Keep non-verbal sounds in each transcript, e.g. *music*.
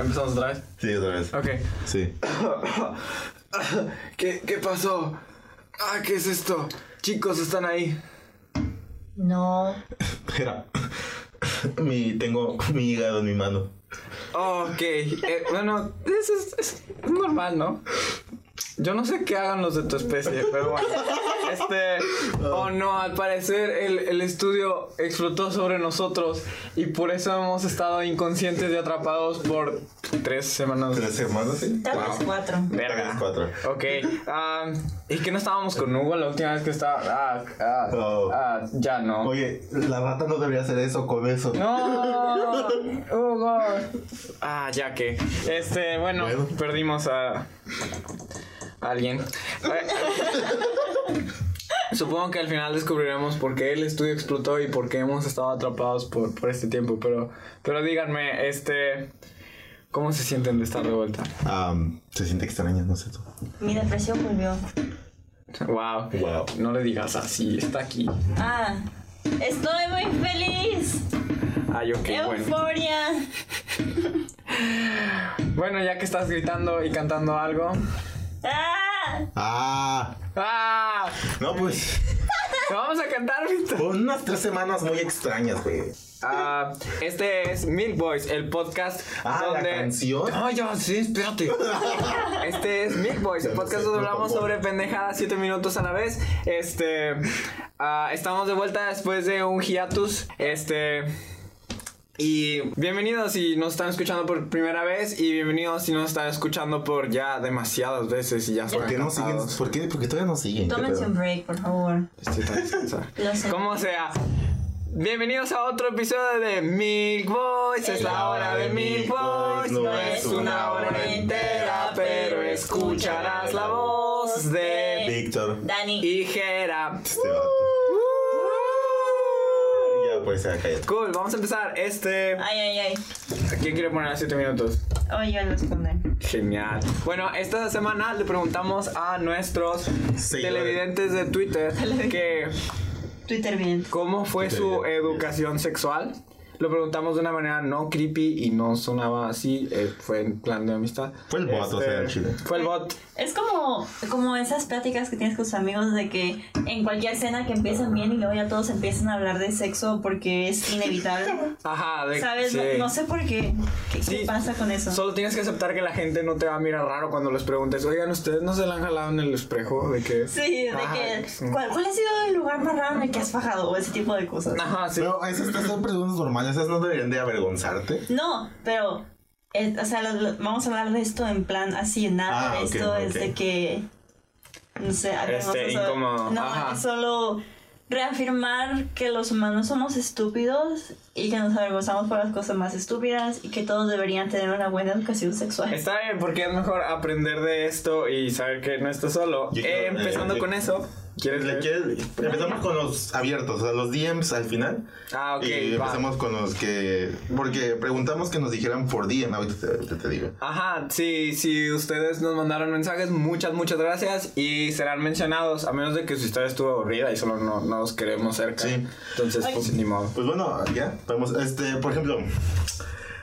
¿Empezamos otra vez? Sí, otra vez. Ok. Sí. *coughs* ¿Qué, ¿Qué pasó? Ah, ¿qué es esto? Chicos, están ahí. No. Espera. *coughs* Mi, tengo mi hígado en mi mano. Ok. eh, bueno, eso es, es normal, ¿no? Yo no sé qué hagan los de tu especie, pero bueno. *laughs* Este. Oh no, al parecer el, el estudio explotó sobre nosotros y por eso hemos estado inconscientes y atrapados por tres semanas. ¿Tres hermanos, sí? Tal vez Wow. cuatro. Verga. Tal vez cuatro. Ok. ah, ¿Y que no estábamos con Hugo la última vez que estaba? Ah, ah, Oh. ah, ya no. Oye, la rata no debería hacer eso con eso. No, Hugo. Ah, ya que. Este, bueno, Bueno. perdimos a alguien. *laughs* Supongo que al final descubriremos por qué el estudio explotó y por qué hemos estado atrapados por, por este tiempo. Pero, pero díganme, este, ¿cómo se sienten de estar de vuelta? Se siente extraño, no sé tú. Mi depresión volvió. Wow, Wow. no le digas así, está aquí. Ah, estoy muy feliz. Ay, ok, bueno. Euforia. *laughs* Bueno, ya que estás gritando y cantando algo. Ah, Ah, ¡Ah! no, pues. ¿Te vamos a cantar, Víctor? Fue unas tres semanas muy extrañas, güey. Ah, este es Milk Boys, el podcast Ah, ¿la donde. canción? No, ya, sí, espérate. Este es Milk Boys, el podcast donde hablamos sobre pendejadas 7 minutos a la vez. Este. ah, estamos de vuelta después de un hiatus. Este. Y bienvenidos si nos están escuchando por primera vez y bienvenidos si nos están escuchando por ya demasiadas veces y ya ¿Por qué no siguen? ¿Por qué? Porque todavía no siguen. ¿qué tómense un break, por favor. Estoy tan. *laughs* Como sea. Bienvenidos a otro episodio de Milk Boys. Es la hora de Milk Boys. No es una hora entera, pero escucharás la voz de Víctor. Dani. y Jera. Este pues, cállate. Cool, vamos a empezar. Este. Ay, ay, ay. ¿Quién quiere poner a 7 minutos? Oye, yo lo escondé. Genial. Bueno, esta semana le preguntamos a nuestros Seguidores. televidentes de Twitter que Twitter bien. cómo fue su educación sexual. Lo preguntamos de una manera no creepy y no sonaba así. eh, fue en plan de amistad. Fue el bot, o sea, Chile. Fue el bot. Es como, como esas pláticas que tienes con tus amigos de que en cualquier cena que empiezan bien y luego ya todos empiezan a hablar de sexo porque es inevitable. *laughs* Ajá, de ¿Sabes? sí. No, no sé por qué. ¿Qué, pasa con eso? Solo tienes que aceptar que la gente no te va a mirar raro cuando les preguntes, oigan, ¿ustedes no se la han jalado en el espejo? ¿De que Sí, de Ajá, que. ¿cuál, cuál ha sido el lugar más raro en el que has bajado? O ese tipo de cosas. Ajá, sí. Pero esas, esas son preguntas normales, esas no deberían de avergonzarte. No, pero. eh, o sea, lo- lo- vamos a hablar de esto en plan así, nada Ah, de esto es de que. No sé, vergonzoso. incómodo, No, ajá. es solo reafirmar que los humanos somos estúpidos y que nos avergonzamos por las cosas más estúpidas y que todos deberían tener una buena educación sexual. Está bien, porque es mejor aprender de esto y saber que no estás solo. Eh, empezando eh, con eso, ¿quieres ¿Le quieres- Empezamos con los abiertos, o sea, los DMs al final. Ah, ok, Y va. empezamos con los que. Porque preguntamos que nos dijeran por DM, ahorita te, te- te digo. Ajá, sí, si ustedes nos mandaron mensajes, muchas, muchas gracias y serán mencionados, a menos de que su historia estuvo aburrida y solo no, no los queremos cerca. Sí. Entonces, Ay. pues ni modo. Pues bueno, ya, podemos. Este, por ejemplo,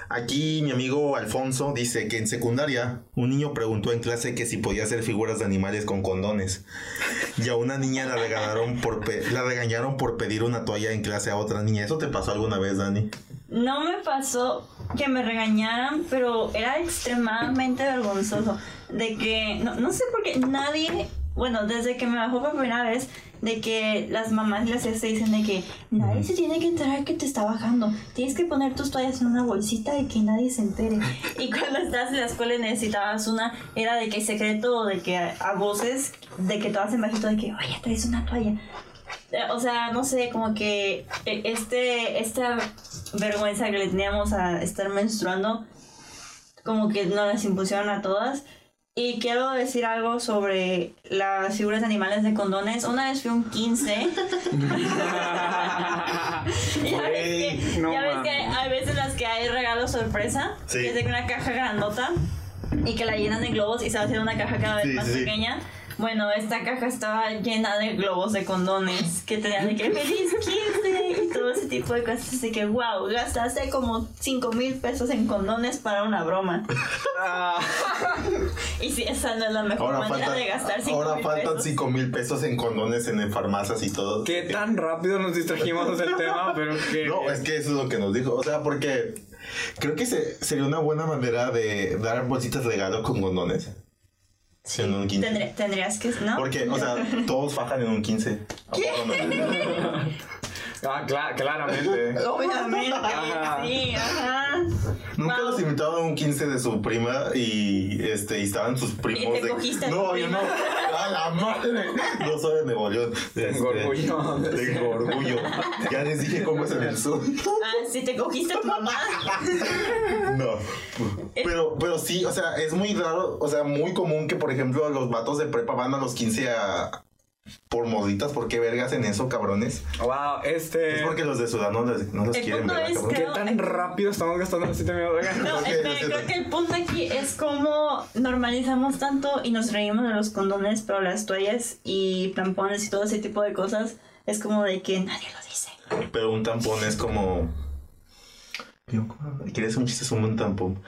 aquí mi amigo Alfonso dice que en secundaria un niño preguntó en clase que si podía hacer figuras de animales con condones. Y a una niña la regañaron por la regañaron por pedir una toalla en clase a otra niña. ¿Eso te pasó alguna vez, Dani? No me pasó que me regañaran, pero era extremadamente vergonzoso. De que, no sé por qué nadie, bueno, desde que me bajó por primera vez, de que las mamás les se dicen de que nadie se tiene que enterar que te está bajando. Tienes que poner tus toallas en una bolsita y que nadie se entere. Y cuando estás en la escuela y necesitabas una, era de que secreto, de que a, voces, de que todas en bajito, de que, oye, traes una toalla. Eh, O sea, no sé, como que eh, este, esta vergüenza que le teníamos a estar menstruando, como que nos las impusieron a todas. Y quiero decir algo sobre las figuras de animales de condones. Una vez fui a un 15. *laughs* *laughs* ya ves que, no ya ves que mames. hay veces las que hay regalo sorpresa. Sí. Que es de una caja grandota y que la llenan de globos y se va haciendo una caja cada vez Sí, más sí. pequeña. Bueno, esta caja estaba llena de globos de condones que tenían de que feliz 15 y todo ese tipo de cosas. Así que, wow, gastaste como 5 mil pesos en condones para una broma. Ah, Y si esa no es la mejor Ahora, manera de gastar 5 ahora mil faltan pesos. 5 mil pesos en condones en farmacias y todo. qué tan rápido nos distrajimos del tema, pero que. No, es que eso es lo que nos dijo. O sea, porque creo que se- sería una buena manera de dar bolsitas de regalo con condones. Sí, en un 15. tendré- tendrías que, ¿no? Porque, o sea, *laughs* todos bajan en un 15. ¿A poco no? Ah, cla- claramente. Obviamente, Ajá. sí, ajá. Nunca Wow. los invitaban a un 15 de su prima y este y estaban sus primos. te de- cogiste a tu no, yo prima. no. A la madre. No soy de Nuevo León. Tengo Este, orgullo. Tengo orgullo. Ya les dije cómo es en el sur. Ah, si te cogiste a tu mamá. No. Pero, pero sí, o sea, es muy raro, o sea, muy común que, por ejemplo, los vatos de prepa van a los 15 a. por moditas. ¿Por qué vergas en eso, cabrones? Wow, este. Es porque los de Sudán no, les- no los El quieren ver, es. ¿Qué tan rápido estamos gastando los 7 minutos? Oigan, No, espera, creo que el punto aquí es cómo normalizamos tanto y nos reímos de los condones, pero las toallas y tampones y todo ese tipo de cosas es como de que nadie lo dice. Pero un tampón es como. Hacer un chiste sobre un tampón.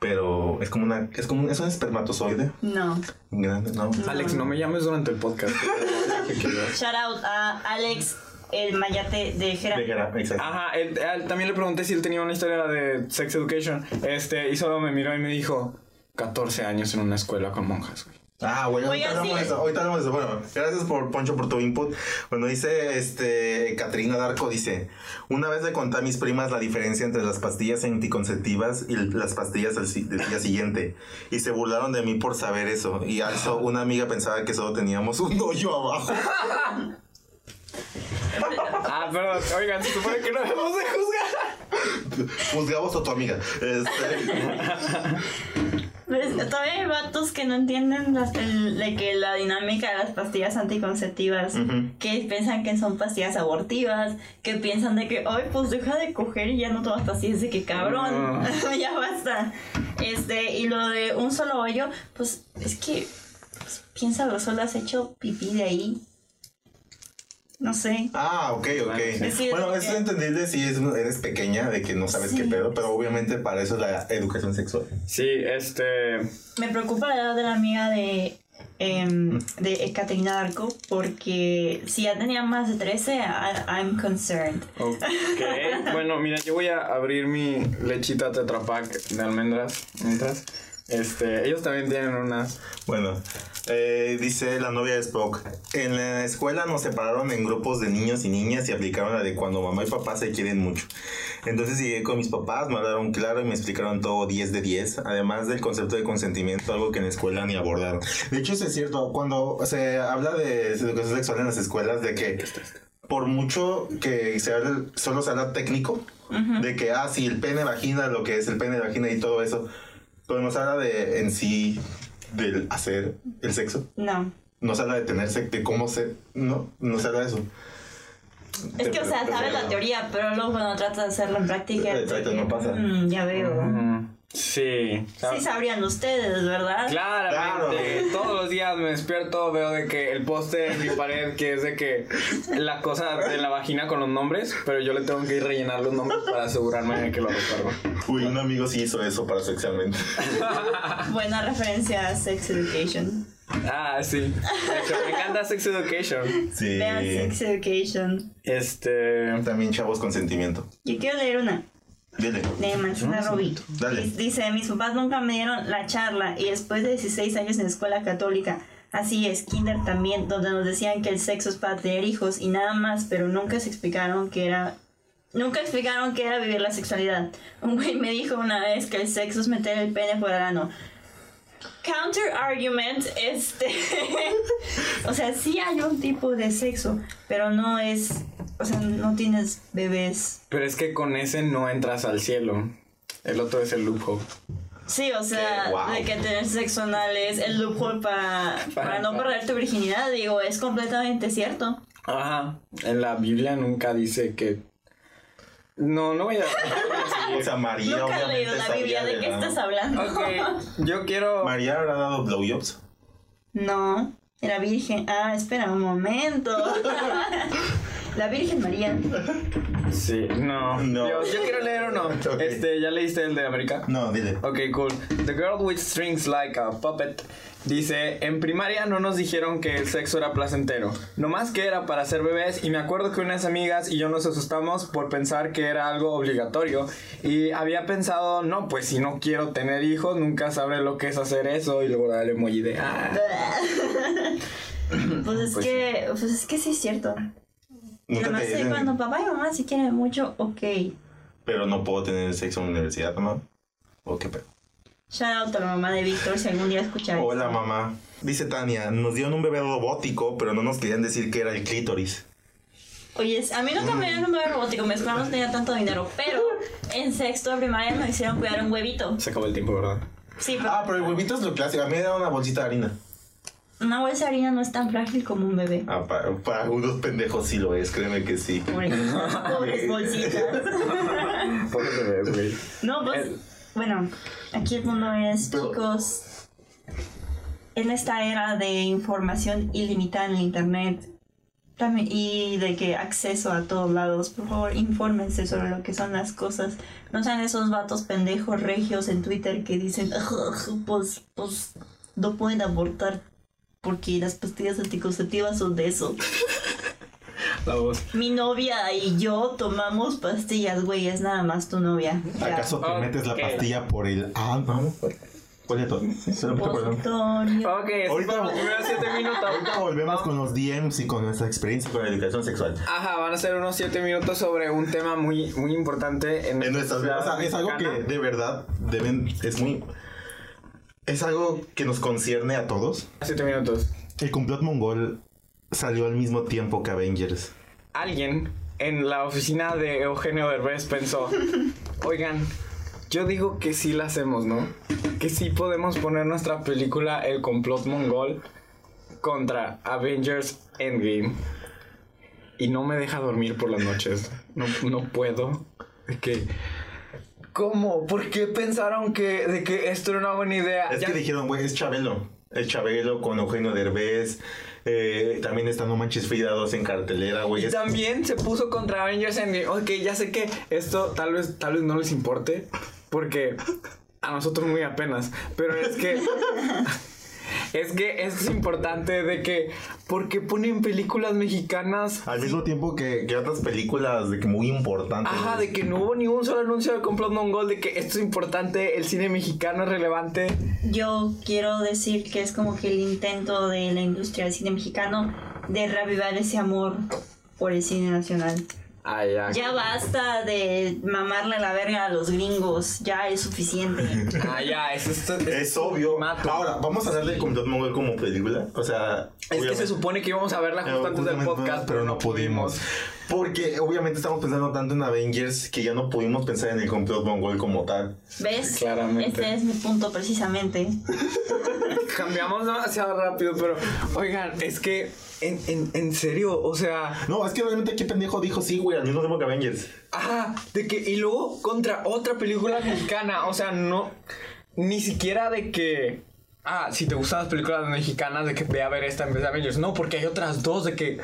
Pero es como una. Es como un, es un espermatozoide No. grande, ¿no? Alex, no me llames durante el podcast. *laughs* Shout out a Alex, el mayate de Jera. De gra- exacto. Ajá, él también le pregunté si él tenía una historia de sex education. Este, y solo me miró y me dijo: 14 años en una escuela con monjas, güey. Ah, bueno, ahorita Oiga, hablamos sí. de eso. Ahorita hablamos de eso. Bueno, gracias por Poncho por tu input. Bueno, dice este Catrina Darko dice, una vez le conté a mis primas la diferencia entre las pastillas anticonceptivas y las pastillas del, día siguiente y se burlaron de mí por saber eso y also una amiga pensaba que solo teníamos un hoyo abajo. *laughs* Ah, perdón, oigan, se supone que no debemos de juzgar. Juzgamos a tu amiga. Este, Pues, todavía hay vatos que no entienden las- el- de que la dinámica de las pastillas anticonceptivas, que piensan que son pastillas abortivas, que piensan de que, ay, pues deja de coger y ya no tomas pastillas, de que cabrón, *laughs* ya basta. Este, y lo de un solo hoyo, pues es que, pues, piénsalo, solo has hecho pipí de ahí. No sé. ah, ok, ok. Sí, bueno, es eso es que- entendible si es- eres pequeña, de que no sabes qué pedo, pero obviamente para eso es la educación sexual. Sí, este. Me preocupa la edad de la amiga de, em, de Ekaterina Darko porque si ya tenía más de 13, I- I'm concerned. Ok, *laughs* bueno, mira, yo voy a abrir mi lechita Tetra Pak de almendras mientras. Este, ellos también tienen unas. Bueno, eh, dice la novia de Spock. En la escuela nos separaron en grupos de niños y niñas y aplicaron la de cuando mamá y papá se quieren mucho. Entonces llegué con mis papás, me hablaron claro y me explicaron todo 10 de 10, además del concepto de consentimiento, algo que en la escuela ni abordaron. De hecho, eso es cierto, cuando se habla de educación sexual en las escuelas, de que por mucho que se hable, solo se habla técnico, de que, ah, sí, el pene vagina, lo que es el pene vagina y todo eso, pero no se habla de en sí del hacer el sexo. No. No se habla de tener sexo, de cómo se... No, no se habla de eso. Es que, o sea, sabes la teoría, pero luego cuando tratas de hacerlo en práctica. Exacto, no pasa. mm, ya veo. Mm, sí. Sí sabrían ustedes, ¿verdad? Claramente, todos los días me despierto, veo de que el póster en mi pared, que es de que la cosa de la vagina con los nombres, pero yo le tengo que ir rellenar los nombres para asegurarme de que lo recuerdo. Uy, un amigo sí hizo eso para sexualmente. *laughs* Buena referencia a Sex Education. Ah, sí. De hecho, me encanta Sex Education. Sí. Vean Sex Education. Este. También chavos con sentimiento. Yo quiero leer una. Dile. de. Dic- Dice, mis papás nunca me dieron la charla y después de 16 años en escuela católica, así es, kinder también, donde nos decían que el sexo es para tener hijos y nada más, pero nunca se explicaron que era... Nunca explicaron qué era vivir la sexualidad. Un güey me dijo una vez que el sexo es meter el pene por el ano. Counter argument, este... *laughs* o sea, sí hay un tipo de sexo, pero no es... O sea, no tienes bebés Pero es que con ese no entras al cielo. El otro es el loophole. Sí, o sea, Que, wow. de que tener sexo anal es el loophole para, para no perder tu virginidad, digo, es completamente cierto. Ajá. En la Biblia nunca dice que. No, no voy a. *laughs* O sea, María Nunca he leído la Biblia, ¿de qué estás hablando? Ok, *laughs* yo quiero. María habrá dado blowjobs. No, Era virgen. Ah, espera un momento. *laughs* La Virgen María. Sí, no. No. Yo quiero leer uno. *laughs* Ok. Este, ¿ya leíste el de América? No, dile. Ok, cool. The girl with strings like a puppet dice, en primaria no nos dijeron que el sexo era placentero, nomás que era para ser bebés y me acuerdo que unas amigas y yo nos asustamos por pensar que era algo obligatorio y había pensado, no, pues si no quiero tener hijos nunca sabré lo que es hacer eso y luego el emoji de, ah. *laughs* Pues es Pues que, pues es que sí es cierto. Nunca Nada más dicen, cuando papá y mamá si quieren mucho, ok. pero no puedo tener sexo en la universidad, mamá. ¿O qué pedo? Shout out a la mamá de Víctor si algún día escucha Hola, mamá. Dice Tania, nos dieron un bebé robótico, pero no nos querían decir que era el clítoris. Oye, a mí nunca me dieron un bebé robótico, mi escuela no tenía tanto dinero, pero en sexto de primaria me hicieron cuidar un huevito. Se acabó el tiempo, ¿verdad? Sí, pero Ah, pero el huevito es lo clásico. A mí me era una bolsita de harina. Una bolsa de harina no es tan frágil como un bebé. Ah, para, para algunos pendejos sí lo es, créeme que sí. Pobres, *laughs* pobres bolsitas. Pobre bebé, güey. No, pues, El- bueno, aquí el mundo es, Pero- chicos, en esta era de información ilimitada en el internet también, y de que acceso a todos lados, por favor, infórmense sobre lo que son las cosas. No sean esos vatos pendejos regios en Twitter que dicen, pues, pues, no pueden abortar porque las pastillas anticonceptivas son de eso. *laughs* La voz. Mi novia y yo tomamos pastillas, güey, es nada más tu novia. Ya. ¿Acaso te metes la pastilla por el... Ah, no. ¿Cuál es todo? Solamente por. Ok, Ahorita- primeros siete minutos. Ahorita volvemos con los DMs y con nuestra experiencia con la educación sexual. Ajá, van a ser unos 7 minutos sobre un tema muy, muy importante en, En nuestras vidas. O sea, es algo que de verdad deben... Es muy... Es algo que nos concierne a todos. 7 minutos. El complot mongol salió al mismo tiempo que Avengers. Alguien en la oficina de Eugenio Derbez pensó, *laughs* oigan, yo digo que sí la hacemos, ¿no? Que sí podemos poner nuestra película El complot mongol contra Avengers Endgame. Y no me deja dormir por las noches. No, no puedo. De que... ¿Cómo? ¿Por qué pensaron que, de que esto era una buena idea? Es Ya- que dijeron, güey, es Chabelo. Es Chabelo con Eugenio Derbez. Eh, también está No Manches Frida 2 en cartelera, güey. Y Es- también se puso contra Avengers Endgame. Ok, ya sé que esto tal vez, tal vez no les importe. Porque a nosotros muy apenas. Pero es que. *laughs* Es que es importante de que. Porque ponen películas mexicanas. Al mismo tiempo que, que otras películas de que muy importantes. Ajá, de que no hubo ni un solo anuncio de complot mongol. De que esto es importante. El cine mexicano es relevante. Yo quiero decir que es como que el intento de la industria del cine mexicano de reavivar ese amor por el cine nacional. Ah, ya. Ya basta de mamarle la verga a los gringos, ya es suficiente. *laughs* Ah, ya, es, esto, Es obvio. Mato. Ahora, vamos a darle el complot mongol como película. O sea, Es que se supone que íbamos a verla justo antes del podcast, pero no pudimos. Porque obviamente estamos pensando tanto en Avengers que ya no pudimos pensar en el complot mongol como tal. ¿Ves? Claramente. Este es mi punto precisamente. *laughs* Cambiamos demasiado rápido, pero oigan, es que en, en, en serio, o sea, No, es que realmente qué pendejo dijo sí, güey, al mismo tiempo que Avengers. ajá, de que y luego contra otra película mexicana, o sea, no ni siquiera de que ah, si te gustan las películas mexicanas de que ve a ver esta en vez de Avengers, no, porque hay otras dos de que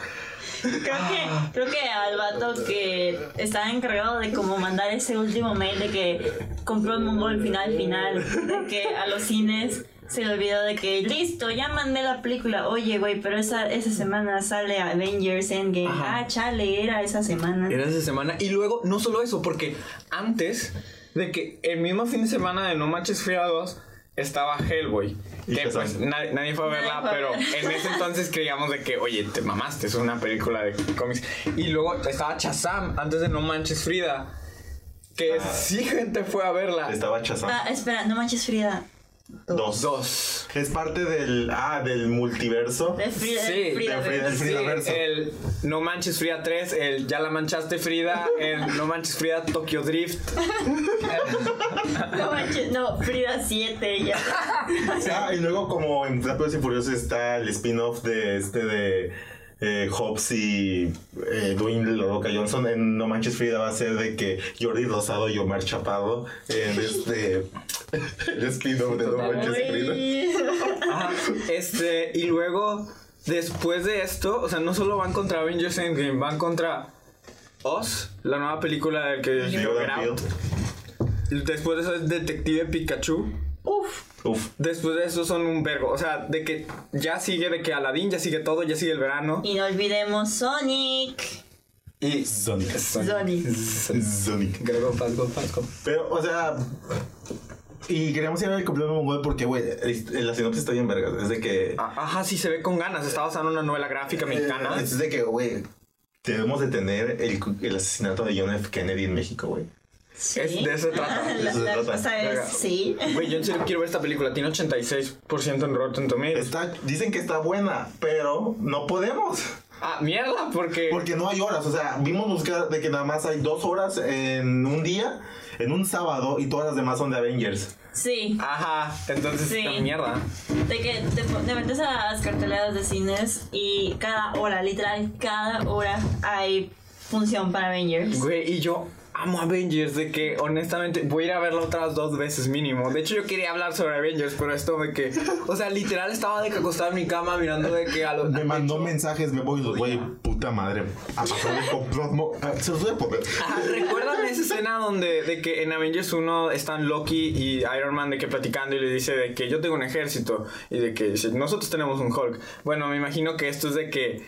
Creo que, creo que al vato que estaba encargado de como mandar ese último mail de que compró el mongol final final, de que a los cines se le olvidó de que listo, ya mandé la película. Oye, güey, pero esa, esa semana sale Avengers Endgame. Ajá. Ah, chale, era esa semana. era esa semana y luego no solo eso, porque antes de que el mismo fin de semana de No Manches Frida 2 estaba Hellboy. Que pues na- nadie fue a Nadie verla, pero en ese entonces creíamos de que, oye, te mamaste, es una película de cómics. Y luego estaba Chazam antes de No Manches Frida. Que sí gente fue a verla. Estaba Chazam. Ah, espera, no manches Frida. Dos. Dos. Es parte del. Ah, del multiverso. De Frida, Sí, Frida, de Frida, el Sí, el No Manches Frida 3, el Ya la manchaste Frida, el No Manches Frida Tokyo Drift. No manches, no, Frida 7 ya. *laughs* Ah, y luego, como en Rápidos y Furiosos está el spin-off de este de. Eh, Hobbs y eh, Dwayne La Roca Johnson en No Manches Frida va a ser de que Jordi Rosado y Omar Chaparro en este *laughs* el spin-off de No Manches Frida. Ajá, Este, y luego después de esto, o sea, no solo van contra Avengers Endgame, van contra Oz, la nueva película del que Jordan. Después de eso es Detective Pikachu. Uf. Uf. Después de eso son un vergo. O sea, de que ya sigue, de que Aladdin ya sigue todo, ya sigue el verano. Y no olvidemos Sonic. Y. Sonic. Sonic. Sonic. Go fast, go fast, go. Pero, o sea. Y queríamos ir a ver el completo mongol porque, güey, el- la sinopsis está bien verga. Es de que. A- Ajá, sí se ve con ganas. Está basado en una novela gráfica mexicana. Es de que, güey, debemos detener el, el asesinato de John F. Kennedy en México, güey. Sí. Es- de eso se trata. La, De eso se la trata. cosa es, Verga. sí. Güey, yo en serio quiero ver esta película. Tiene 86% en Rotten Tomatoes. Está, dicen que está buena, pero no podemos. Ah, mierda, porque. Porque no hay horas. O sea, vimos buscar de que nada más hay dos horas en un día, en un sábado, y todas las demás son de Avengers. Sí. Ajá, entonces Sí. está mierda. De que te, te metes a las carteleras de cines y cada hora, literal, cada hora hay función para Avengers. Güey, y yo amo Avengers, de que honestamente voy a ir a verla otras dos veces mínimo. De hecho, yo quería hablar sobre Avengers, pero esto de que, o sea, literal estaba de que acostado en mi cama mirando de que a los. Me mandó mensajes, me voy, güey, puta madre. A pasar de ah, Se los voy a poner. ¿Recuerdan esa escena donde de que en Avengers 1 están Loki y Iron Man de que platicando y le dice de que yo tengo un ejército y de que nosotros tenemos un Hulk? Bueno, me imagino que esto es de que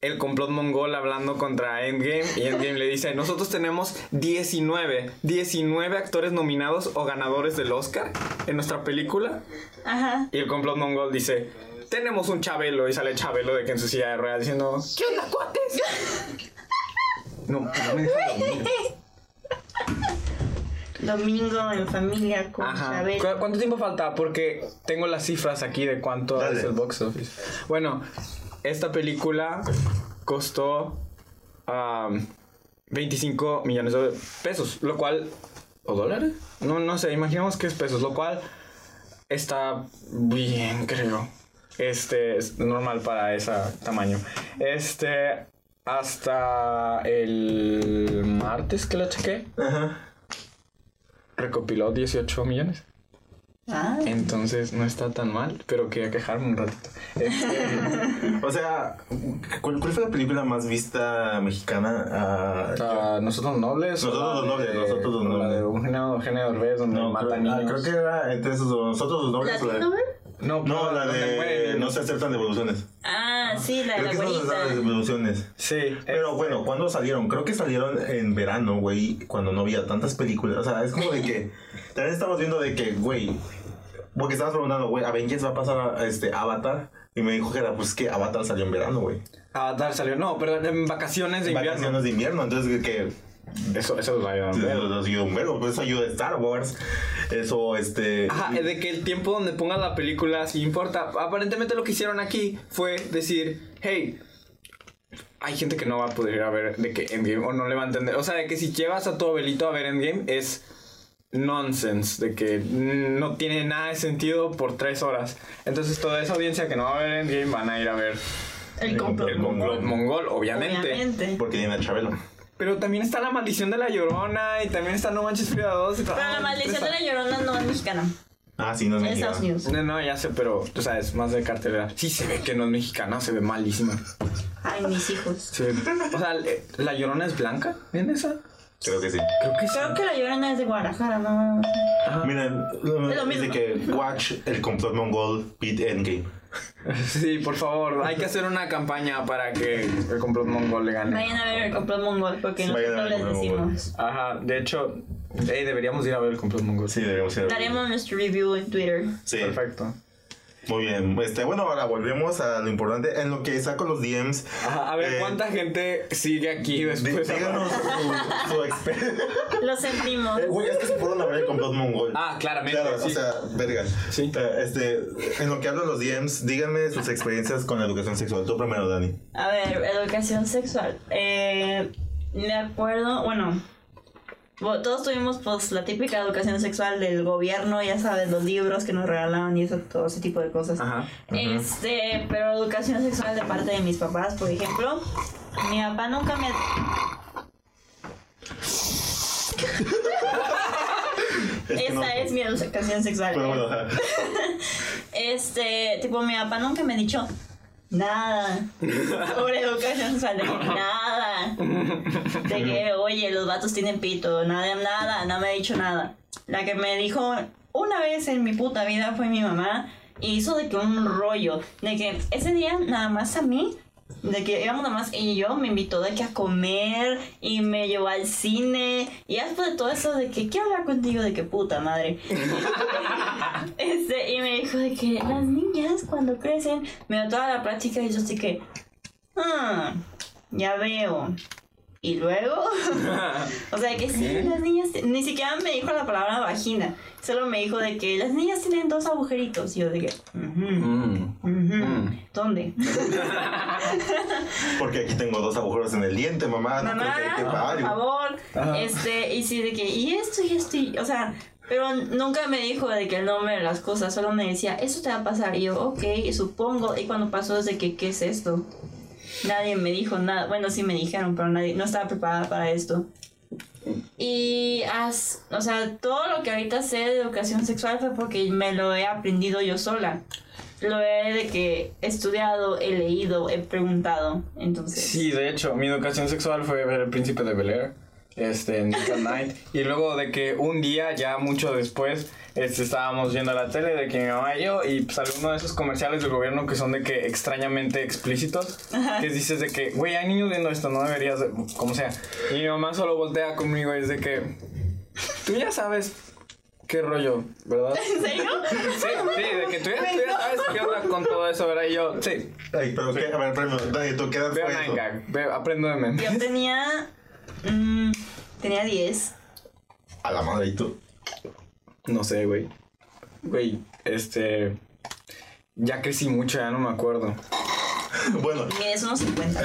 el complot mongol hablando contra Endgame y Endgame le dice, nosotros tenemos 19, 19 actores nominados o ganadores del Oscar en nuestra película Ajá. y el complot mongol dice, tenemos un Chabelo y sale Chabelo de que en su silla de ruedas diciendo, ¿qué onda, cuates? *laughs* No, no me dormir. Domingo en familia con Ajá. Chabelo. ¿Cu- ¿Cuánto tiempo falta? Porque tengo las cifras aquí de cuánto Dale. es el box office. Bueno, esta película costó am, 25 millones de pesos, lo cual... ¿O dólares? No, no sé, imaginemos que es pesos, lo cual está bien, creo. Este es normal para ese tamaño. Este, hasta el martes que la chequé, Ajá. recopiló 18 millones. Ah. Entonces no está tan mal, pero quería quejarme un ratito. Este, *laughs* O sea, ¿cuál, cuál fue la película más vista mexicana? Ah, ah, nosotros los nobles. Nosotros los nobles, de- nosotros los o La nobles. de Eugenio, Eugenio Derbez, donde no, matan creo, niños. creo que era entre esos. Nosotros los nobles. la. No, No, la mueren de. No se aceptan devoluciones. Ah, sí, la de Creo la son las güerita. devoluciones. Sí. Pero bueno, ¿cuándo salieron? Creo que salieron en verano, güey, cuando no había tantas películas. O sea, es como de que. También estamos viendo de que, güey. Porque estabas preguntando, güey, Avengers va a pasar a este, Avatar. Y me dijo que era, pues que Avatar salió en verano, güey. Avatar salió. No, perdón, en vacaciones de invierno. Vacaciones de invierno. Entonces, que. Eso, eso los va a ayudar. un vergo. Eso ayuda un verbo, pues eso ayuda a Star Wars. Eso, este. Ajá, es de que el tiempo donde pongas la película sí importa. Aparentemente lo que hicieron aquí fue decir, hey, hay gente que no va a poder ir a ver de que Endgame o no le va a entender. O sea, de que si llevas a tu abuelito a ver Endgame es nonsense, de que no tiene nada de sentido por tres horas. Entonces toda esa audiencia que no va a ver Endgame van a ir a ver El complot. el complot mongol, obviamente. Obviamente. Porque tiene a Chabelo. Pero también está la maldición de la llorona y también está No Manches Frida 2. y. Pero la maldición de la llorona no es mexicana. Ah, sí, no es Es de Estados. Unidos. No, no, ya sé, pero tú sabes, más de cartelera. Sí se ve que no es mexicana, se ve malísima. Ay, mis hijos. Se ve- o sea, ¿la llorona es blanca en esa? Creo que sí. Creo que sí. Creo que la llorona es de Guadalajara, ¿no? Miren, lo dice mismo. que watch el complot mongol beat Endgame. *laughs* Sí, por favor, hay que hacer una campaña para que el complot mongol le gane. Vayan a ver el complot mongol porque a nosotros ver les decimos. Ajá, de hecho, eh, deberíamos ir a ver el complot mongol. Sí, deberíamos ir a ver. Daremos nuestro review en Twitter. Sí, Perfecto. Muy bien. Este, bueno, ahora volvemos a lo importante. En lo que saco los DMs. Ajá, a ver, eh, ¿cuánta gente sigue aquí después? Díganos su, su experiencia. *laughs* Lo sentimos. Güey, es que se fueron a ver el complot mongol. Ah, claramente. Claro, sí. o sea, verga. Sí. Eh, Este, en lo que hablo de los DMs, díganme sus experiencias con la educación sexual. Tú primero, Dani. A ver, educación sexual. Eh, me acuerdo, bueno, todos tuvimos pues la típica educación sexual del gobierno, ya sabes, los libros que nos regalaban y eso, todo ese tipo de cosas. Ajá. Este, pero educación sexual de parte de mis papás, por ejemplo, mi papá nunca me... *laughs* Es Esa no- es mi educación sexual. Pero bueno, ajá. Este, tipo, mi papá nunca me ha dicho Nada. Sobre educación que nada. De que, oye, los vatos tienen pito. Nada, nada, no me ha dicho nada. La que me dijo una vez en mi puta vida fue mi mamá. Y hizo de que un rollo. De que ese día, nada más a mí, de que íbamos nada más y yo me invitó de que a comer y me llevó al cine. Y después de todo eso de que quiero hablar contigo de que puta madre. *laughs* Este y me dijo de que las niñas cuando crecen me dio toda la práctica y yo así que ah, ya veo y luego *laughs* o sea que sí las niñas ni siquiera me dijo la palabra vagina solo me dijo de que las niñas tienen dos agujeritos y yo de que "Ujú, Mm. ujú, Mm. ¿dónde? *laughs* Porque aquí tengo dos agujeros en el diente, mamá. No Mamá, creo que hay que por favor. Este, y sí, de que, y esto y esto, y, o sea, pero nunca me dijo de que el nombre de las cosas, solo me decía, eso te va a pasar. Y yo, ok, supongo. Y cuando pasó es de que, ¿qué es esto? Nadie me dijo nada. Bueno, sí me dijeron, pero nadie, no estaba preparada para esto. Y, as, o sea, todo lo que ahorita sé de educación sexual fue porque me lo he aprendido yo sola. Lo he de que he estudiado, he leído, he preguntado. Entonces. Sí, de hecho, mi educación sexual fue ver el príncipe de Bel Air, este, en Night. Y luego de que un día, ya mucho después, este, estábamos viendo la tele de que mi mamá y yo, y salió uno de esos comerciales del gobierno que son de que extrañamente explícitos. Que dices de que, güey, hay niños viendo esto, no deberías, de- como sea. Y mi mamá solo voltea conmigo y es de que, tú ya sabes qué rollo, ¿verdad? *laughs* ¿En serio? Sí, sí, de que tú ya, tú ya sabes qué onda con todo eso, ¿verdad? Y yo, sí, Ay, pero qué, a ver, Dani, ¿tú qué edad veo Nine? Gag, aprendo de memes. Yo tenía. Mm, tenía 10. A la madre, ¿y tú? No sé, güey. Güey, este. Ya crecí mucho, ya no me acuerdo. *laughs* Bueno, Mides unos 50.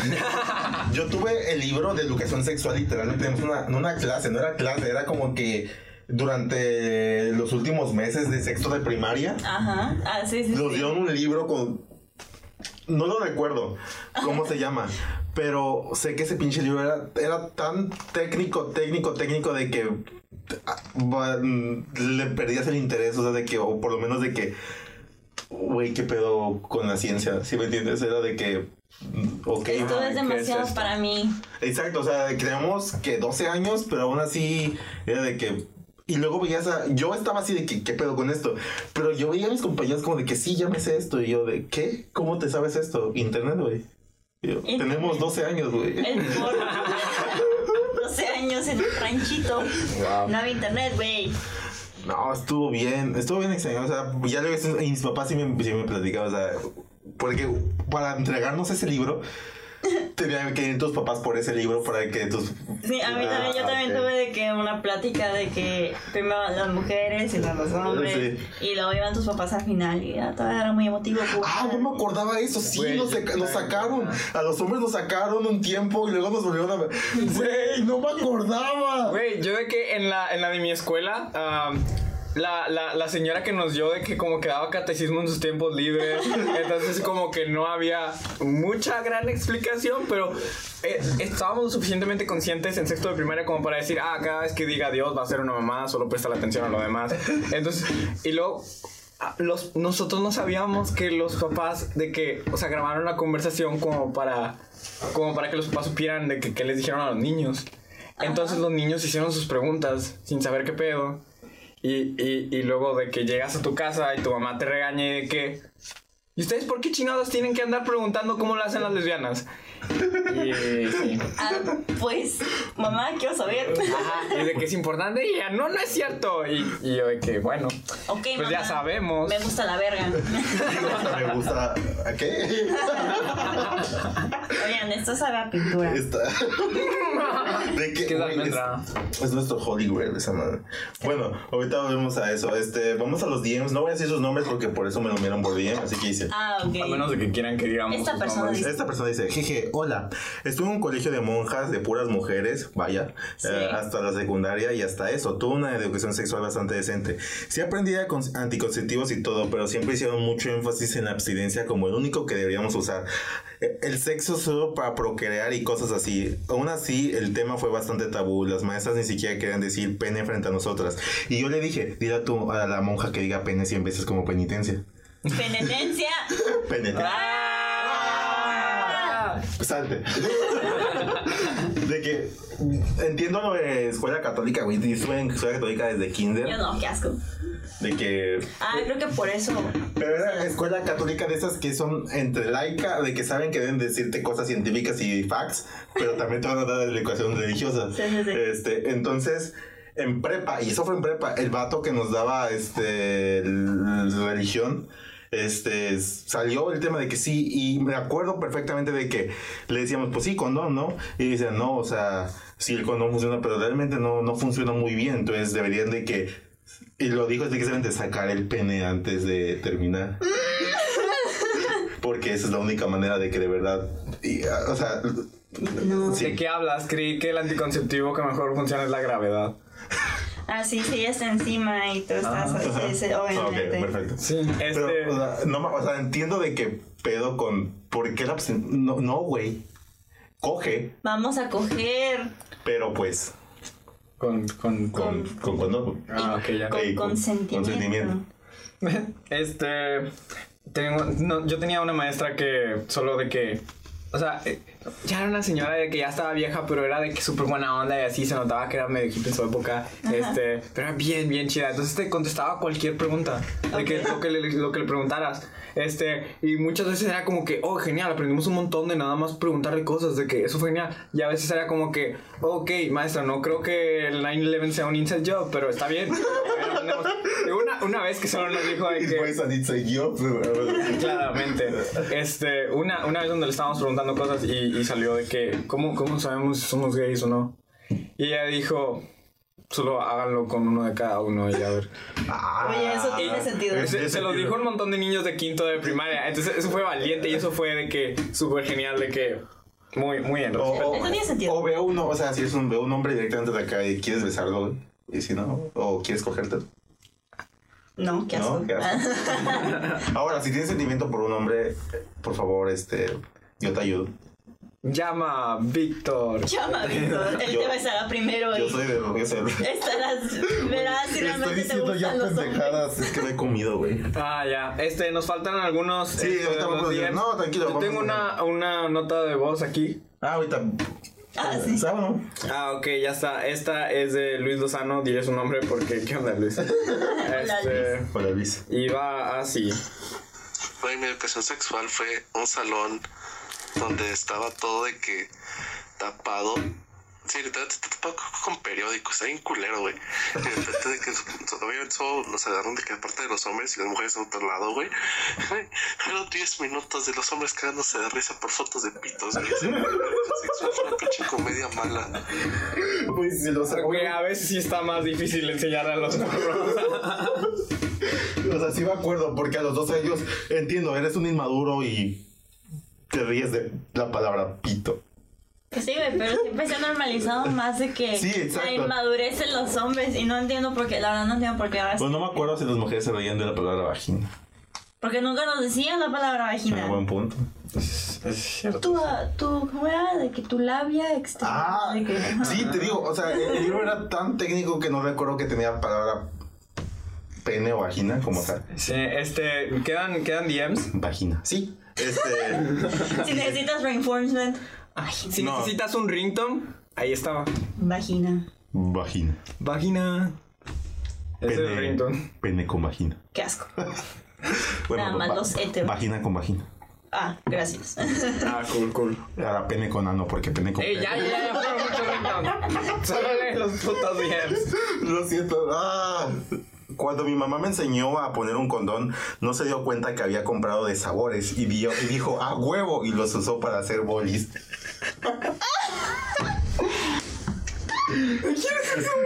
*laughs* yo tuve el libro de educación sexual, literalmente, en una, en una clase, no era clase, era como que durante los últimos meses de sexto de primaria, Ajá. Ah, sí, sí. nos sí. dieron un libro con... No lo recuerdo cómo se llama, pero sé que ese pinche libro era, era tan técnico, técnico, técnico de que ah, mm, le perdías el interés, o sea, de que, o por lo menos de que, güey, qué pedo con la ciencia, ¿sí me entiendes? Era de que, mm, ok, Esto Ay, es ¿qué demasiado es para mí. Exacto, o sea, creemos que 12 años, pero aún así era de que... Y luego veías a... Yo estaba así de que, ¿qué pedo con esto? Pero yo veía a mis compañeros como de que sí, ya me sé esto. Y yo de, ¿qué? ¿Cómo te sabes esto? Internet, güey. Yo. Tenemos 12 años, güey. El por 12 años en un ranchito. Wow. No había internet, güey. No, estuvo bien, estuvo bien extraño. O sea, ya lo y mis papás sí me, sí me platicaban, o sea, porque para entregarnos ese libro, tenían que ir tus papás por ese libro para que tus... Sí, a mí también, yo Ah, también tuve de que una plática de que primero las mujeres y luego los hombres y luego iban tus papás al final y ya todavía era muy emotivo. pues. Ah, no me acordaba de eso, sí, Güey, nos, también. sacaron, a los hombres nos sacaron un tiempo y luego nos volvieron a ver. Güey, no me acordaba. Güey, yo de que en la, en la de mi escuela, am, la, la, la señora que nos dio de que como que daba catecismo en sus tiempos libres, entonces como que no había mucha gran explicación, pero eh, estábamos suficientemente conscientes en sexto de primaria como para decir, ah, cada vez que diga Dios va a ser una mamá, solo presta la atención a lo demás. Entonces, y luego... ah, Los, nosotros no sabíamos que los papás de que, o sea, grabaron la conversación como para, como para que los papás supieran de que, que les dijeron a los niños. Entonces los niños hicieron sus preguntas sin saber qué pedo. Y, y, y luego de que llegas a tu casa y tu mamá te regaña y de que... ¿Y ustedes por qué chingados tienen que andar preguntando cómo lo hacen las lesbianas? Sí. Ah, pues, mamá, quiero saber. Ajá, y de que es importante y ella, no, no es cierto. Y, y yo de que, bueno, Ok, pues mamá, ya sabemos. Me gusta la verga. *laughs* Me gusta. ¿A qué? Oigan, esto sabe a pintura. Esta. *laughs* ¿De qué? ¿Qué güey, tal es, nuestro Holy Grail esa madre. Bueno, ahorita volvemos a eso. Este, vamos a los DMs. No voy a decir sus nombres porque por eso me lo miran por DM. Así que dice. Ah, ok. A menos de que quieran que digamos. Esta persona nombres. dice- Esta persona dice, jeje, hola, estuve en un colegio de monjas de puras mujeres, vaya, Sí. eh, hasta la secundaria y hasta eso, tuve una educación sexual bastante decente. Sí aprendí a anticonceptivos y todo, pero siempre hicieron mucho énfasis en la abstinencia como el único que deberíamos usar. Eh, El sexo solo para procrear y cosas así. Aún así, el tema fue bastante tabú. Las maestras ni siquiera querían decir pene frente a nosotras. Y yo le dije, dile a, tu, a la monja que diga pene 100 veces como penitencia. Penitencia. *laughs* Penitencia. Salte. *laughs* de que entiendo lo de escuela católica, güey. Yo estuve en escuela católica desde kinder. Yo no, qué asco. De que. Ah, creo que por eso. Pero era escuela católica de esas que son entre laica, de que saben que deben decirte cosas científicas y facts, pero también te van a dar la educación religiosa. Sí, sí, sí. Este, entonces, en prepa, y eso fue en prepa, el vato que nos daba este el- religión. Este salió el tema de que sí, y me acuerdo perfectamente de que le decíamos, pues sí, condón, ¿no? Y dicen, no, o sea, sí, el condón funciona, pero realmente no, no funciona muy bien. Entonces deberían de que y lo dijo es de que se deben de sacar el pene antes de terminar. *laughs* Porque esa es la única manera de que de verdad. y, o sea. No. Sí. ¿De qué hablas? Creí que el anticonceptivo que mejor funciona es la gravedad. *laughs* Ah, sí, sí, está encima y tú estás Ah, sí, *laughs* Ok, obviamente. perfecto. Sí, este. Pero, o sea, no, o sea, entiendo de que pedo con. ¿Por qué la No, no, güey. Coge, Vamos a coger pero pues. con, con, Con, con condón. Ah, ok, ya. con Ey, con- consentimiento. consentimiento. *laughs* Este. Tengo, no, yo tenía una maestra que solo de que. O sea, eh, ya era una señora de que ya estaba vieja, pero era de que súper buena onda y así se notaba que era medio hippie en su época. Este, pero era bien, bien chida. Entonces te contestaba cualquier pregunta. De que, Ok. lo, que le, lo que le preguntaras. Este, y muchas veces era como que, oh, genial, aprendimos un montón de nada más preguntarle cosas, de que eso fue genial. Y a veces era como que, ok, maestra, no creo que el 9-11 sea un inside job, pero está bien. *laughs* Una, una vez que solo nos dijo de que. Pues soy yo. Claramente. Este, una, una vez donde le estábamos preguntando cosas y, y salió de que, ¿cómo, ¿cómo sabemos si somos gays o no? Y ella dijo, solo háganlo con uno de cada uno y a ver. Oye, eso tiene Ah, sentido. Se, se lo dijo un montón de niños de quinto de primaria. Entonces, eso fue valiente y eso fue de que súper genial, de que muy, muy en. O, Eso tiene sentido. o veo uno, o sea, si es un, veo un hombre directamente de acá y quieres besarlo, y si no, o quieres cogerte. No, qué asco. No, qué asco. *laughs* Ahora, si tienes sentimiento por un hombre, por favor, este, yo te ayudo. Llama a Víctor. Llama, Víctor. Él Yo- te besará primero Yo soy de de- estarás, verás si Estoy realmente te diciendo ya gustan los hombres. pendejadas, es que no he comido, güey. Ah, ya. Este, nos faltan algunos. Sí, este, ahorita vamos a decir, no, tranquilo, Yo tengo una, una nota de voz aquí. Ah, ahorita. Ah, sí. ¿Sabes, no? Ah, ok, ya está. Esta es de Luis Lozano, diré su nombre porque, ¿qué onda, Luis? *laughs* Este, Hola, Luis. y va así. Güey, mi educación sexual fue un salón donde estaba todo de que tapado. Sí, literalmente está tapado con periódicos, está bien culero, güey. Y de que obviamente solo nos agarran de que parte de los hombres y las mujeres a otro lado, güey. Fueron 10 minutos de los hombres cagándose de risa por fotos de pitos, güey. Sí, fue una pinche comedia mala. Pues si los Güey, a veces sí está más difícil enseñar a los morros. *laughs* O sea, sí me acuerdo, porque a los 12 años, entiendo, eres un inmaduro y te ríes de la palabra pito. Pues sí, güey, pero siempre se ha normalizado más de que Sí, la inmadurez en los hombres y no entiendo por qué, la verdad no entiendo por qué ahora Pues no me acuerdo si las mujeres se reían de la palabra vagina. Porque nunca nos decían la palabra Ah, vagina. buen punto. Es cierto. Tu, tu, ¿cómo era? De que tu labia externa. Ah, que, *laughs* sí, te digo, o sea, el libro era tan técnico que no recuerdo que tenía palabra pene o vagina como tal. Sí, este, quedan, quedan DMs. Vagina. Sí. Este. Si necesitas reinforcement, Si No. necesitas un ringtone, ahí estaba. vagina. Vagina. Vagina. Ese es el ringtone. pene con vagina. Qué asco. *laughs* Bueno, Nada más va- los heteros. Vagina con vagina. Ah, gracias. *laughs* Ah, cool, cool. Ahora pene con ano, porque pene con Ey, ya, ya, ya, ringtones. *laughs* Solo lee los putos DMs. Lo siento. Ah. Cuando mi mamá me enseñó a poner un condón, no se dio cuenta que había comprado de sabores y, dio- y dijo, ah, huevo, y los usó para hacer bolis.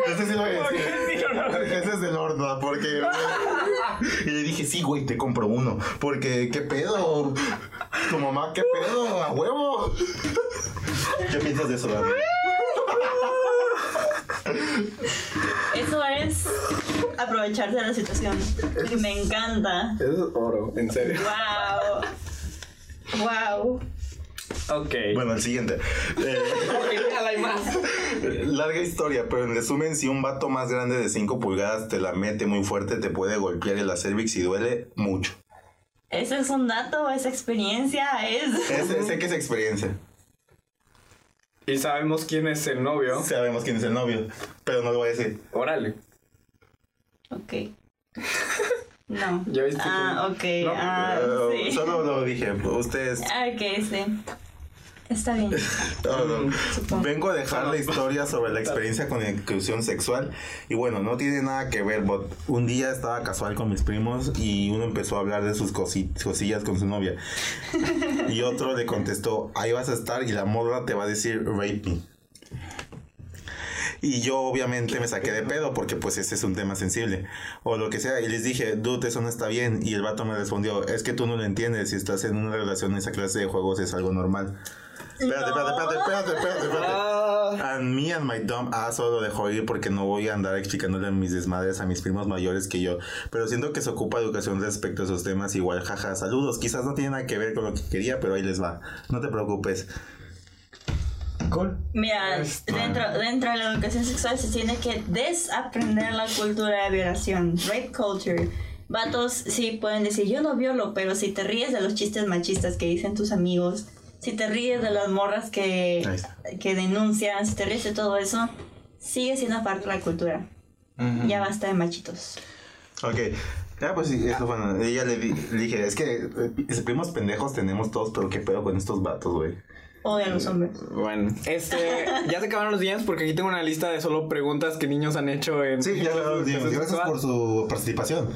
Ese sí lo voy a decir. Ese es del horno, porque... Y le dije, sí, güey, te compro uno. Porque, ¿qué pedo? Tu mamá, ¿qué pedo? ¿A huevo? ¿Qué piensas de eso, Dani? Eso es aprovecharse de la situación. Me encanta. Eso es oro, en serio. Wow. Wow. Ok. Bueno, el siguiente. Eh, Genial, hay más. Larga historia, pero en resumen, si un vato más grande de 5 pulgadas te la mete muy fuerte, te puede golpear en la cervix y duele mucho. Ese es un dato, esa experiencia es. Es- sé que es experiencia. Y sabemos quién es el novio. Sabemos quién es el novio, pero no lo voy a decir. Órale. Ok. No. *laughs* ¿Ya viste Ah, ok. No, ah, sí. Solo lo dije, ustedes... Ah, Ok, sí. Está bien. *laughs* No, no. Supongo. Vengo a dejar la historia sobre la experiencia con la inclusión sexual. Y bueno, no tiene nada que ver, but un día estaba casual con mis primos y uno empezó a hablar de sus cosi- cosillas con su novia. *laughs* Y otro le contestó, ahí vas a estar y la morra te va a decir rape me. Y yo obviamente me saqué de pedo porque pues este es un tema sensible. O lo que sea. Y les dije, dude, eso no está bien. Y el vato me respondió, es que tú no lo entiendes. Si estás en una relación, esa clase de juegos es algo normal. Espérate, espérate, espérate, espérate, espérate, espérate. Ah, And me and my dumb ass solo dejó ir porque no voy a andar explicándole mis desmadres a mis primos mayores que yo. Pero siento que se ocupa educación respecto a esos temas. Igual, jaja, saludos. Quizás no tiene nada que ver con lo que quería, pero ahí les va. No te preocupes. Cool. Mira, dentro, dentro de la educación sexual se tiene que desaprender la cultura de violación, rape culture. Vatos sí pueden decir, yo no violo, pero si te ríes de los chistes machistas que dicen tus amigos, si te ríes de las morras que, que denuncian, si te ríes de todo eso, sigue siendo parte de la cultura. Ya basta de machitos. Ok. Ya, pues sí, eso bueno. Ella le, di- le dije, es que eh, primos pendejos tenemos todos, pero qué pedo con estos vatos, güey. Odio a los hombres. Bueno, este, *laughs* ya se acabaron los días porque aquí tengo una lista de solo preguntas que niños han hecho en. Sí, ya lo dimos. Gracias por su participación.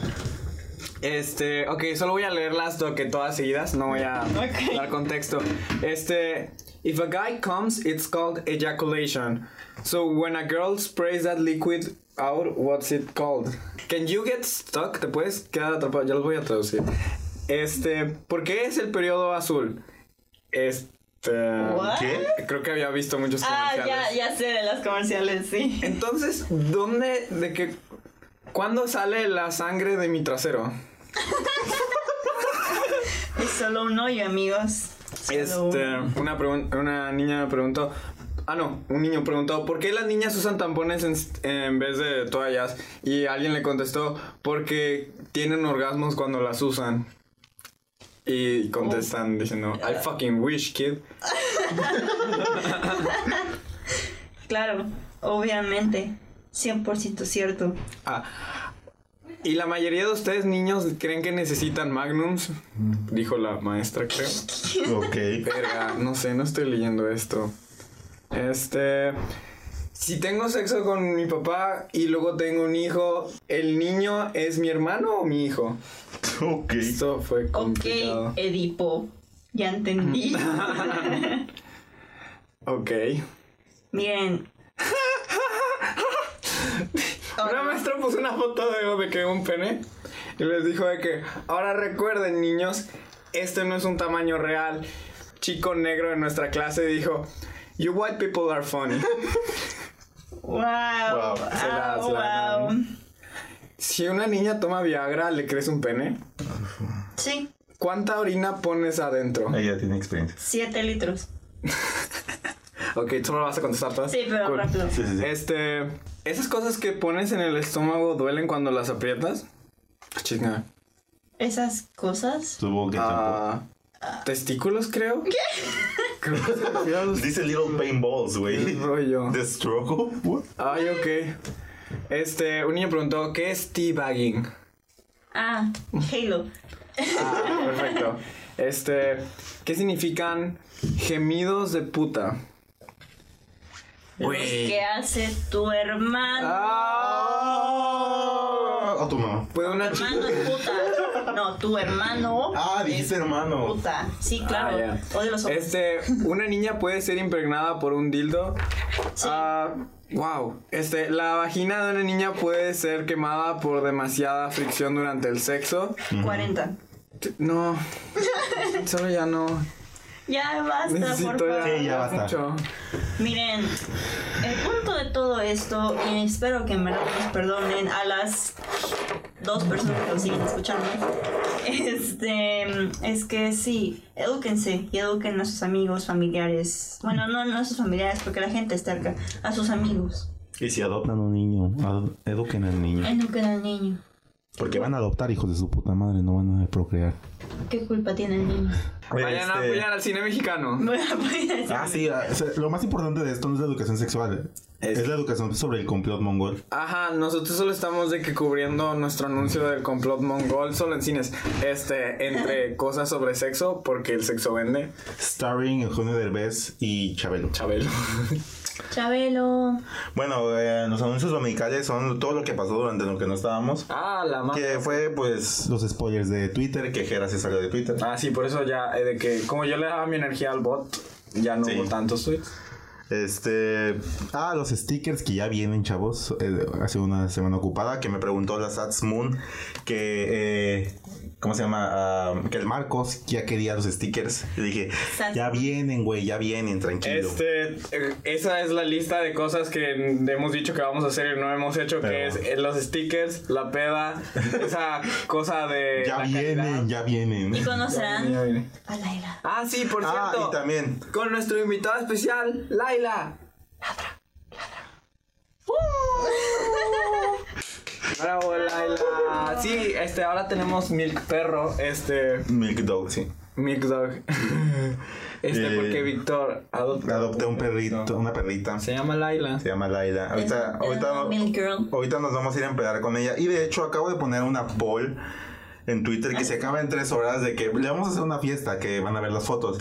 Este, ok, solo voy a leerlas que todas seguidas, no voy a *laughs* dar contexto. Este, if a guy comes, it's called ejaculation. So when a girl sprays that liquid out, what's it called? Can you get stuck? ¿Te puedes quedar atrapado? Ya los voy a traducir. Este, ¿por qué es el periodo azul? Este, What? ¿Qué? creo que había visto muchos Ah, comerciales. ya, ya sé de las comerciales, sí. Entonces, ¿dónde, de qué, cuándo sale la sangre de mi trasero? *laughs* Es solo un hoyo, amigos. Solo Este, una niña me preguntó. Ah, no, un niño preguntó, ¿por qué las niñas usan tampones en, en vez de toallas? Y alguien le contestó, porque tienen orgasmos cuando las usan. Y contestan diciendo, I fucking wish, kid. Claro, obviamente. 100% cierto. Ah, y la mayoría de ustedes niños creen que necesitan magnums, dijo la maestra, creo. Ok. Verga, no sé, no estoy leyendo esto. Este. Si tengo sexo con mi papá y luego tengo un hijo, ¿el niño es mi hermano o mi hijo? Ok. Esto fue Ok, complicado. Edipo. Ya entendí. *laughs* Ok. Miren. *laughs* Una maestra puso una foto de, de que un pene y les dijo de que ahora recuerden niños, este no es un tamaño real. Chico negro de nuestra clase dijo, You white people are funny. *laughs* Wow. Wow, se la- ah, se la wow. Si una niña toma Viagra, ¿le crees un pene? Sí, ¿Cuánta orina pones adentro? Ella tiene experiencia. 7 litros. *laughs* Ok, solo vas a contestar todas. Sí, pero Cool. rápido. Sí, sí, sí. Este, esas cosas que pones en el estómago duelen cuando las aprietas. Chinga. Esas cosas. Supongo que Ah, testículos, creo. ¿Qué? A Dice Little Pain Balls, güey. ¿Qué rollo? ¿The struggle? What? Ay, ok. Este, un niño preguntó, ¿qué es teabagging? Ah, Halo. Ah, perfecto. Este, ¿qué significan gemidos de puta? Los que hace tu hermano. Ah. O tu mamá. ¿Puede una chica? Hermano es puta. Tu hermano. Ah, dijiste hermano. Puta. Sí, claro. Ah, ya. Odio los hombres. Este, una niña puede ser impregnada por un dildo. Sí. Ah, wow. Este, la vagina de una niña puede ser quemada por demasiada fricción durante el sexo. 40. T- No. *laughs* Solo ya no. Ya basta, por Necesito ya, favor. Sí, ya basta. mucho. Miren, el punto de todo esto, y espero que en verdad nos perdonen a las dos personas que lo siguen escuchando, este, es que sí, edúquense y eduquen a sus amigos, familiares. Bueno, no, no a sus familiares porque la gente es cerca, a sus amigos. Y si adoptan un niño, ad- eduquen al niño. Eduquen al niño. Porque van a adoptar hijos de su puta madre, no van a procrear. ¿Qué culpa tiene el niño? Vayan a Este- apoyar al cine mexicano. *laughs* A Ah, sí, ah, o sea, lo más importante de esto no es la educación sexual, Es- es, la educación sobre el complot mongol. Ajá, nosotros solo estamos de que cubriendo nuestro anuncio del complot mongol solo en cines. Este, entre *laughs* cosas sobre sexo, porque el sexo vende. Starring Eugenio Derbez y Chabelo. Chabelo. *laughs* Chabelo. Bueno, eh, los anuncios dominicales son todo lo que pasó durante lo que no estábamos. Ah, la madre. Que fue, pues, los spoilers de Twitter, que Jera salió de Twitter. Ah, sí, por eso ya, eh, de que como yo le daba mi energía al bot, ya no Sí. hubo tantos tweets. Este. Ah, los stickers que ya vienen, chavos. eh, hace una semana ocupada que me preguntó la Sats Moon que. eh, ¿Cómo se llama? Ah, que el Marcos ya quería los stickers. Y dije, ya vienen, güey, ya vienen, tranquilo. Este, eh, esa es la lista de cosas que hemos dicho que vamos a hacer y no hemos hecho, que es eh, los stickers, la peda, *laughs* esa cosa de... ya la vienen, calidad. ya vienen. Y conocerán Ya viene. a Laila. Ah, sí, por Ah, cierto. y también. Con nuestro invitado especial, Laila. *laughs* Bravo, Laila. Sí, este, ahora tenemos Milk Perro, este, Milk Dog, sí. Milk Dog. *laughs* Este, Eh, porque Víctor adoptó Adopté un perrito, una perrita. Se llama Laila. Se llama Laila. Ahorita, ahorita, Girl. ahorita nos vamos a ir a empedar con ella. Y de hecho, acabo de poner una poll en Twitter que se acaba en tres horas de que le vamos a hacer una fiesta que van a ver las fotos.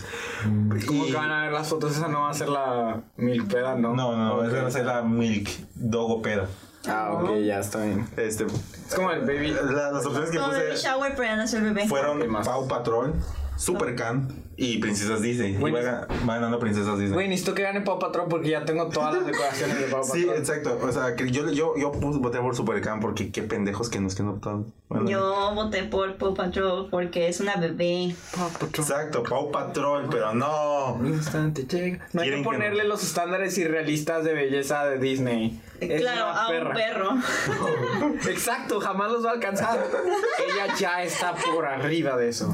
¿Cómo Y- que van a ver las fotos? Esa no va a ser la Milk Peda, ¿no? No, no, esa va a ser la Milk Dogo Peda. Ah, ok, ya está bien. Este, Es como el baby. la- las opciones que Como baby puse shower, pero ya no es el bebé. fueron. Pau Patrol, Super Can y Princesas Disney. Y Bueno. va, ga- va ganando Princesas Disney. Güey, necesito que gane Pau Patrón porque ya tengo todas las decoraciones de Pau *laughs* Sí, Patrón. exacto. O sea, que yo, yo, yo puse- voté por Supercan porque qué pendejos que nos que no optaron. Bueno, Yo voté por Paw Patrol porque es una bebé. Pau Patrón. Exacto, Pau Patrol, pero no. Un instante llega. No hay que que ponerle no. los estándares irrealistas de belleza de Disney. Es claro, a un perro. *laughs* Exacto, jamás los va a alcanzar. *laughs* Ella ya está por arriba de eso.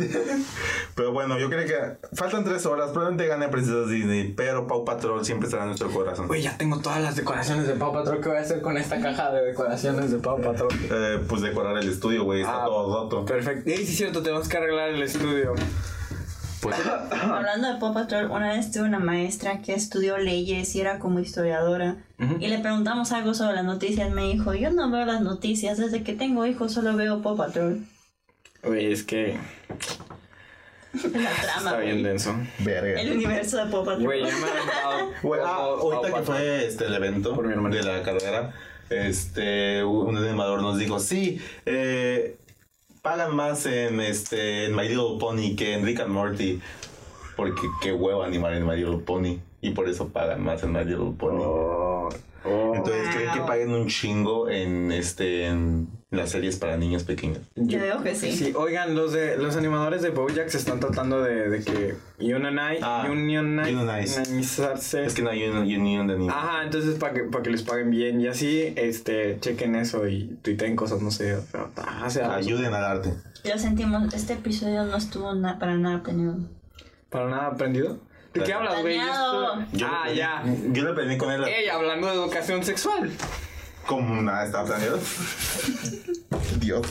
Pero bueno, yo creo que faltan tres horas. Probablemente gane Princesas Disney, pero Pau Patrol siempre estará en nuestro corazón. Güey, ya tengo todas las decoraciones de Pau Patrón. ¿Qué voy a hacer con esta caja de decoraciones de Pau Patrón? Eh, pues decorar el estudio, güey, está Ah, todo roto. Perfecto. Y sí, es cierto, tenemos que arreglar el estudio. Pues *coughs* Hablando de Paw Patrol, una vez tuve una maestra que estudió leyes y era como historiadora. Y le preguntamos algo sobre las noticias. Me dijo, yo no veo las noticias. Desde que tengo hijos solo veo Paw Patrol. Güey, es que la trama, está bien denso. verga. El universo de Patrol. Güey, ya me he aventado. *laughs* Güey, ah, ahorita que fue este, el evento Por mi hermano. de la carrera, este, un animador nos dijo, sí, eh, pagan más en, este, en My Little Pony que en Rick and Morty, porque qué huevo animar en My Little Pony, y por eso pagan más en My Little Pony. Oh, oh. Entonces creen que Wow. paguen un chingo en, este, en las series para niños pequeños. Yo digo que sí. Sí, oigan, los de los animadores de Bojack se están tratando de, de que Unionite, Ah, Unionize. unionizarse. Es que no hay un unión de niños. Ajá, entonces para que, para que les paguen bien y así, este, chequen eso y tuiteen cosas, no sé, pero, ah, o sea, Ayuden al arte. Lo sentimos, este episodio no estuvo na- para nada planeado. para nada aprendido. ¿De qué hablas, güey? Ah, ya. Yo le pedí con él Ey, hablando de educación sexual. Como nada estaba planeado. Dios.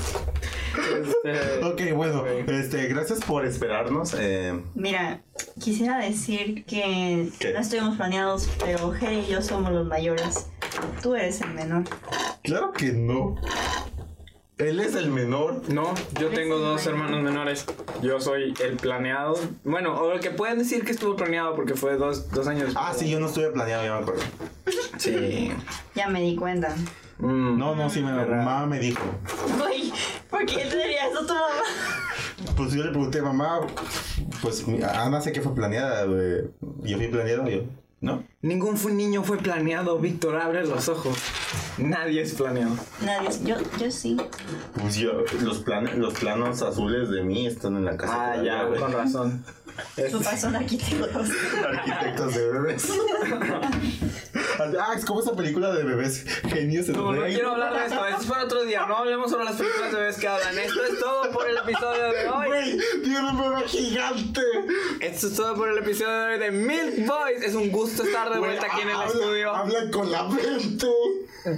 Este, Ok, bueno, este, gracias por esperarnos. eh, Mira, quisiera decir que ¿Qué? no estuvimos planeados, pero Jere y yo somos los mayores. Tú eres el menor. claro que no. Él es el menor. No, yo tengo dos hermanos menores. Yo soy el planeado. Bueno, o el que pueden decir que estuvo planeado porque fue dos, dos años. Ah, sí, yo no estuve planeado, ya me acuerdo. Sí. Ya me di cuenta. Mm. No, no, sí, mi ¿Verdad? mamá me dijo. Uy, ¿por qué te diría eso a tu mamá? Pues yo le pregunté, mamá, pues mi- Ana sé que fue planeada, güey. Yo fui planeado, yo. ¿No? Ningún fu- niño fue planeado, Víctor, abre los ojos. Nadie es planeado. Nadie, yo, yo sí. Pues yo, los, plan, los planos azules de mí están en la casa. Ah, todavía, ya, güey. con razón. Tus papás son arquitectos. Arquitectos de bebés. *laughs* ah, es como esa película de bebés genios. en No, no quiero hablar de esto, esto es para otro día. No hablemos sobre las películas de bebés que hablan. Esto es todo por el episodio de hoy. Güey, tiene un bebé gigante. Esto es todo por el episodio de hoy de Milk Boys. Es un gusto estar de vuelta aquí en el Habla- estudio. Habla con la mente.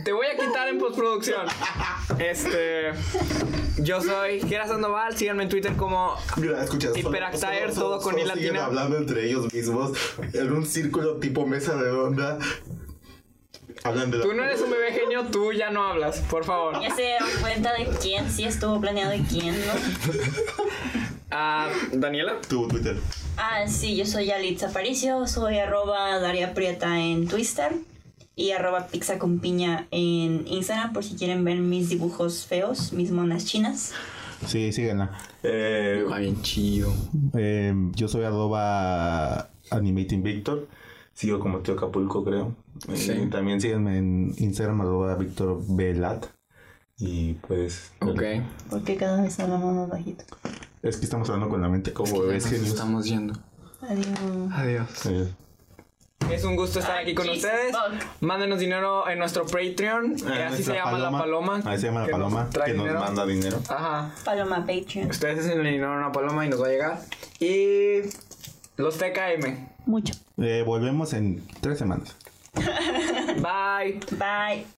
Te voy a quitar en postproducción. Este. Yo soy Gera Sandoval. Síganme en Twitter como Mira, escucha. solo- solo- todo con solo I siguen latina. hablando entre ellos mismos en un círculo tipo mesa redonda. Hablan de la... Tú no eres un bebé genio, tú ya no hablas, por favor. Ya se dieron cuenta de quién sí estuvo planeado y quién no. Ah, Daniela. Tu Twitter. Ah, sí, yo soy Yalitza Aparicio, soy arroba Daria Prieta en Twitter y arroba pizza con piña en Instagram por si quieren ver mis dibujos feos, mis monas chinas. Sí, síganla. Eh, bien chido. eh, yo soy arroba Animating Victor. Sigo como Tío Acapulco, creo. Eh, Sí. también síganme en Instagram, arroba Velat. Y pues... Ok. Porque cada vez hablamos más bajito. Es que estamos hablando con la mente como bebés Nos genios. estamos yendo. Adiós. Adiós. Eh, Es un gusto estar aquí con Jesus ustedes. fuck. Mándenos dinero en nuestro Patreon. que eh, así se llama la paloma. Ahí se llama la que nos paloma. Que nos manda dinero. Ajá. Paloma Patreon. Ustedes hacen el dinero a una paloma y nos va a llegar. Y los TKM. Mucho. Eh, volvemos en tres semanas. Bye. Bye.